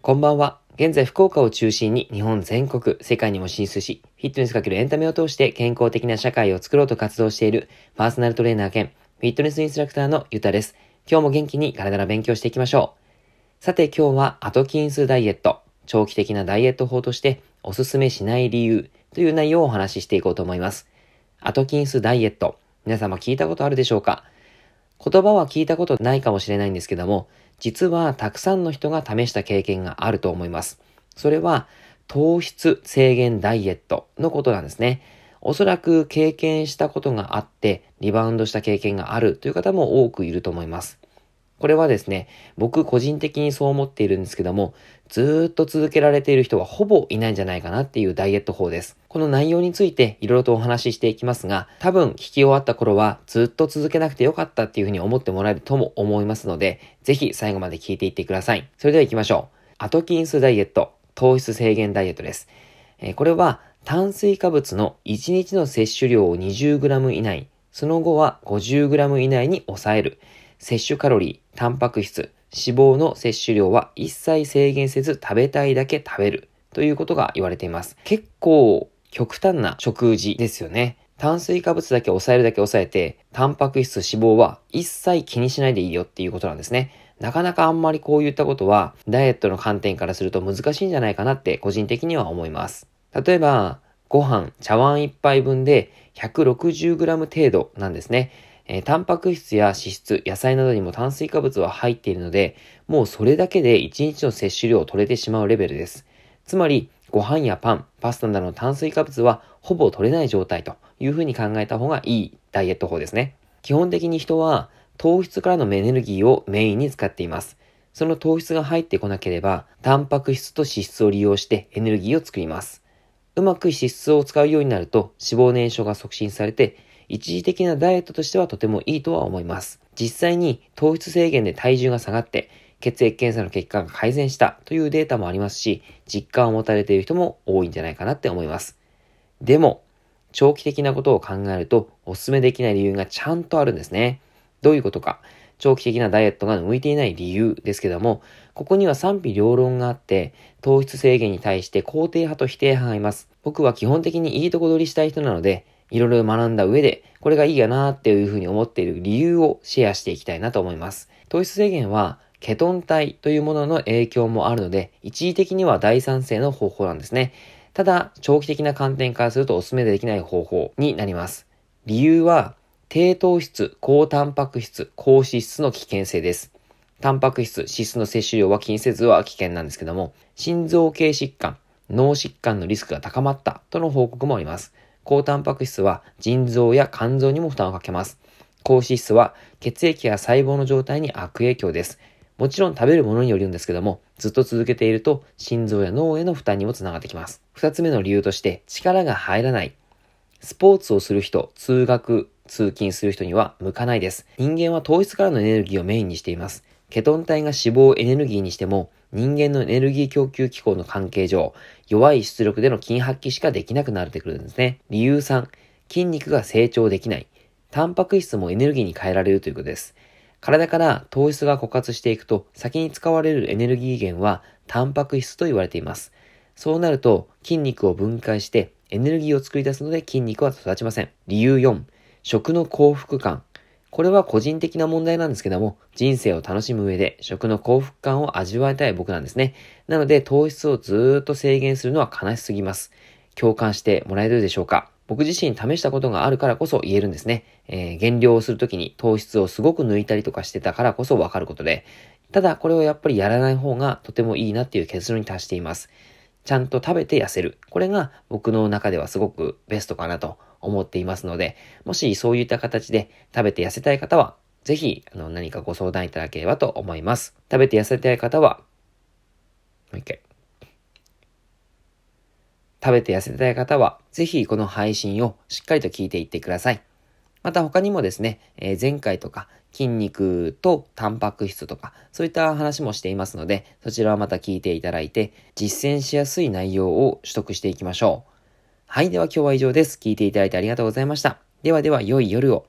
こんばんは。現在、福岡を中心に日本全国、世界にも進出し、フィットネスかけるエンタメを通して健康的な社会を作ろうと活動しているパーソナルトレーナー兼フィットネスインストラクターのゆたです。今日も元気に体の勉強していきましょう。さて今日はアトキンスダイエット、長期的なダイエット法としておすすめしない理由という内容をお話ししていこうと思います。アトキンスダイエット、皆様聞いたことあるでしょうか？言葉は聞いたことないかもしれないんですけども、実はたくさんの人が試した経験があると思います。それは糖質制限ダイエットのことなんですね。おそらく経験したことがあって、リバウンドした経験があるという方も多くいると思います。これはですね、僕個人的にそう思っているんですけども、ずーっと続けられている人はほぼいないんじゃないかなっていうダイエット法です。この内容についていろいろとお話ししていきますが、多分聞き終わった頃はずっと続けなくてよかったっていうふうに思ってもらえるとも思いますので、ぜひ最後まで聞いていってください。それでは行きましょう。アトキンスダイエット、糖質制限ダイエットです。えー、これは炭水化物の1日の摂取量を 20g 以内、その後は 50g 以内に抑える。摂取カロリー、タンパク質、脂肪の摂取量は一切制限せず食べたいだけ食べるということが言われています。結構極端な食事ですよね。炭水化物だけ抑えるだけ抑えて、タンパク質、脂肪は一切気にしないでいいよっていうことなんですね。なかなかあんまりこういったことは、ダイエットの観点からすると難しいんじゃないかなって個人的には思います。例えば、ご飯、茶碗一杯分で 160g 程度なんですね。えー、タンパク質や脂質、野菜などにも炭水化物は入っているので、もうそれだけで1日の摂取量を取れてしまうレベルです。つまり、ご飯やパン、パスタなどの炭水化物はほぼ取れない状態というふうに考えた方がいいダイエット法ですね。基本的に人は糖質からのエネルギーをメインに使っています。その糖質が入ってこなければ、タンパク質と脂質を利用してエネルギーを作ります。うまく脂質を使うようになると脂肪燃焼が促進されて一時的なダイエットとしてはとてもいいとは思います。実際に糖質制限で体重が下がって、血液検査の結果が改善したというデータもありますし、実感を持たれている人も多いんじゃないかなって思います。でも、長期的なことを考えるとお勧めできない理由がちゃんとあるんですね。どういうことか。長期的なダイエットが向いていない理由ですけども、ここには賛否両論があって、糖質制限に対して肯定派と否定派がいます。僕は基本的にいいとこ取りしたい人なので、いろいろ学んだ上で、これがいいやなっていうふうに思っている理由をシェアしていきたいなと思います。糖質制限は、ケトン体というものの影響もあるので、一時的には大賛成の方法なんですね。ただ、長期的な観点からするとお勧めできない方法になります。理由は、低糖質、高タンパク質、高脂質の危険性です。タンパク質、脂質の摂取量は気にせずは危険なんですけども、心臓系疾患、脳疾患のリスクが高まったとの報告もあります。高タンパク質は腎臓や肝臓にも負担をかけます。高脂質は血液や細胞の状態に悪影響です。もちろん食べるものによるんですけども、ずっと続けていると心臓や脳への負担にもつながってきます。二つ目の理由として力が入らない。スポーツをする人、通学、通勤する人には向かないです。人間は糖質からのエネルギーをメインにしています。ケトン体が脂肪をエネルギーにしても、人間のエネルギー供給機構の関係上、弱い出力での筋発揮しかできなくなってくるんですね。理由3、筋肉が成長できない。タンパク質もエネルギーに変えられるということです。体から糖質が枯渇していくと、先に使われるエネルギー源はタンパク質と言われています。そうなると、筋肉を分解してエネルギーを作り出すので筋肉は育ちません。理由4、食の幸福感。これは個人的な問題なんですけども、人生を楽しむ上で食の幸福感を味わいたい僕なんですね。なので糖質をずっと制限するのは悲しすぎます。共感してもらえるでしょうか僕自身試したことがあるからこそ言えるんですね。えー、減量をするときに糖質をすごく抜いたりとかしてたからこそわかることで、ただこれをやっぱりやらない方がとてもいいなっていう結論に達しています。ちゃんと食べて痩せる。これが僕の中ではすごくベストかなと思っていますので、もしそういった形で食べて痩せたい方は、ぜひ、あの、何かご相談いただければと思います。食べて痩せたい方は、もう一回。食べて痩せたい方は、ぜひこの配信をしっかりと聞いていってください。また他にもですね、えー、前回とか筋肉とタンパク質とか、そういった話もしていますので、そちらはまた聞いていただいて、実践しやすい内容を取得していきましょう。はい、では今日は以上です。聞いていただいてありがとうございました。ではでは良い夜を。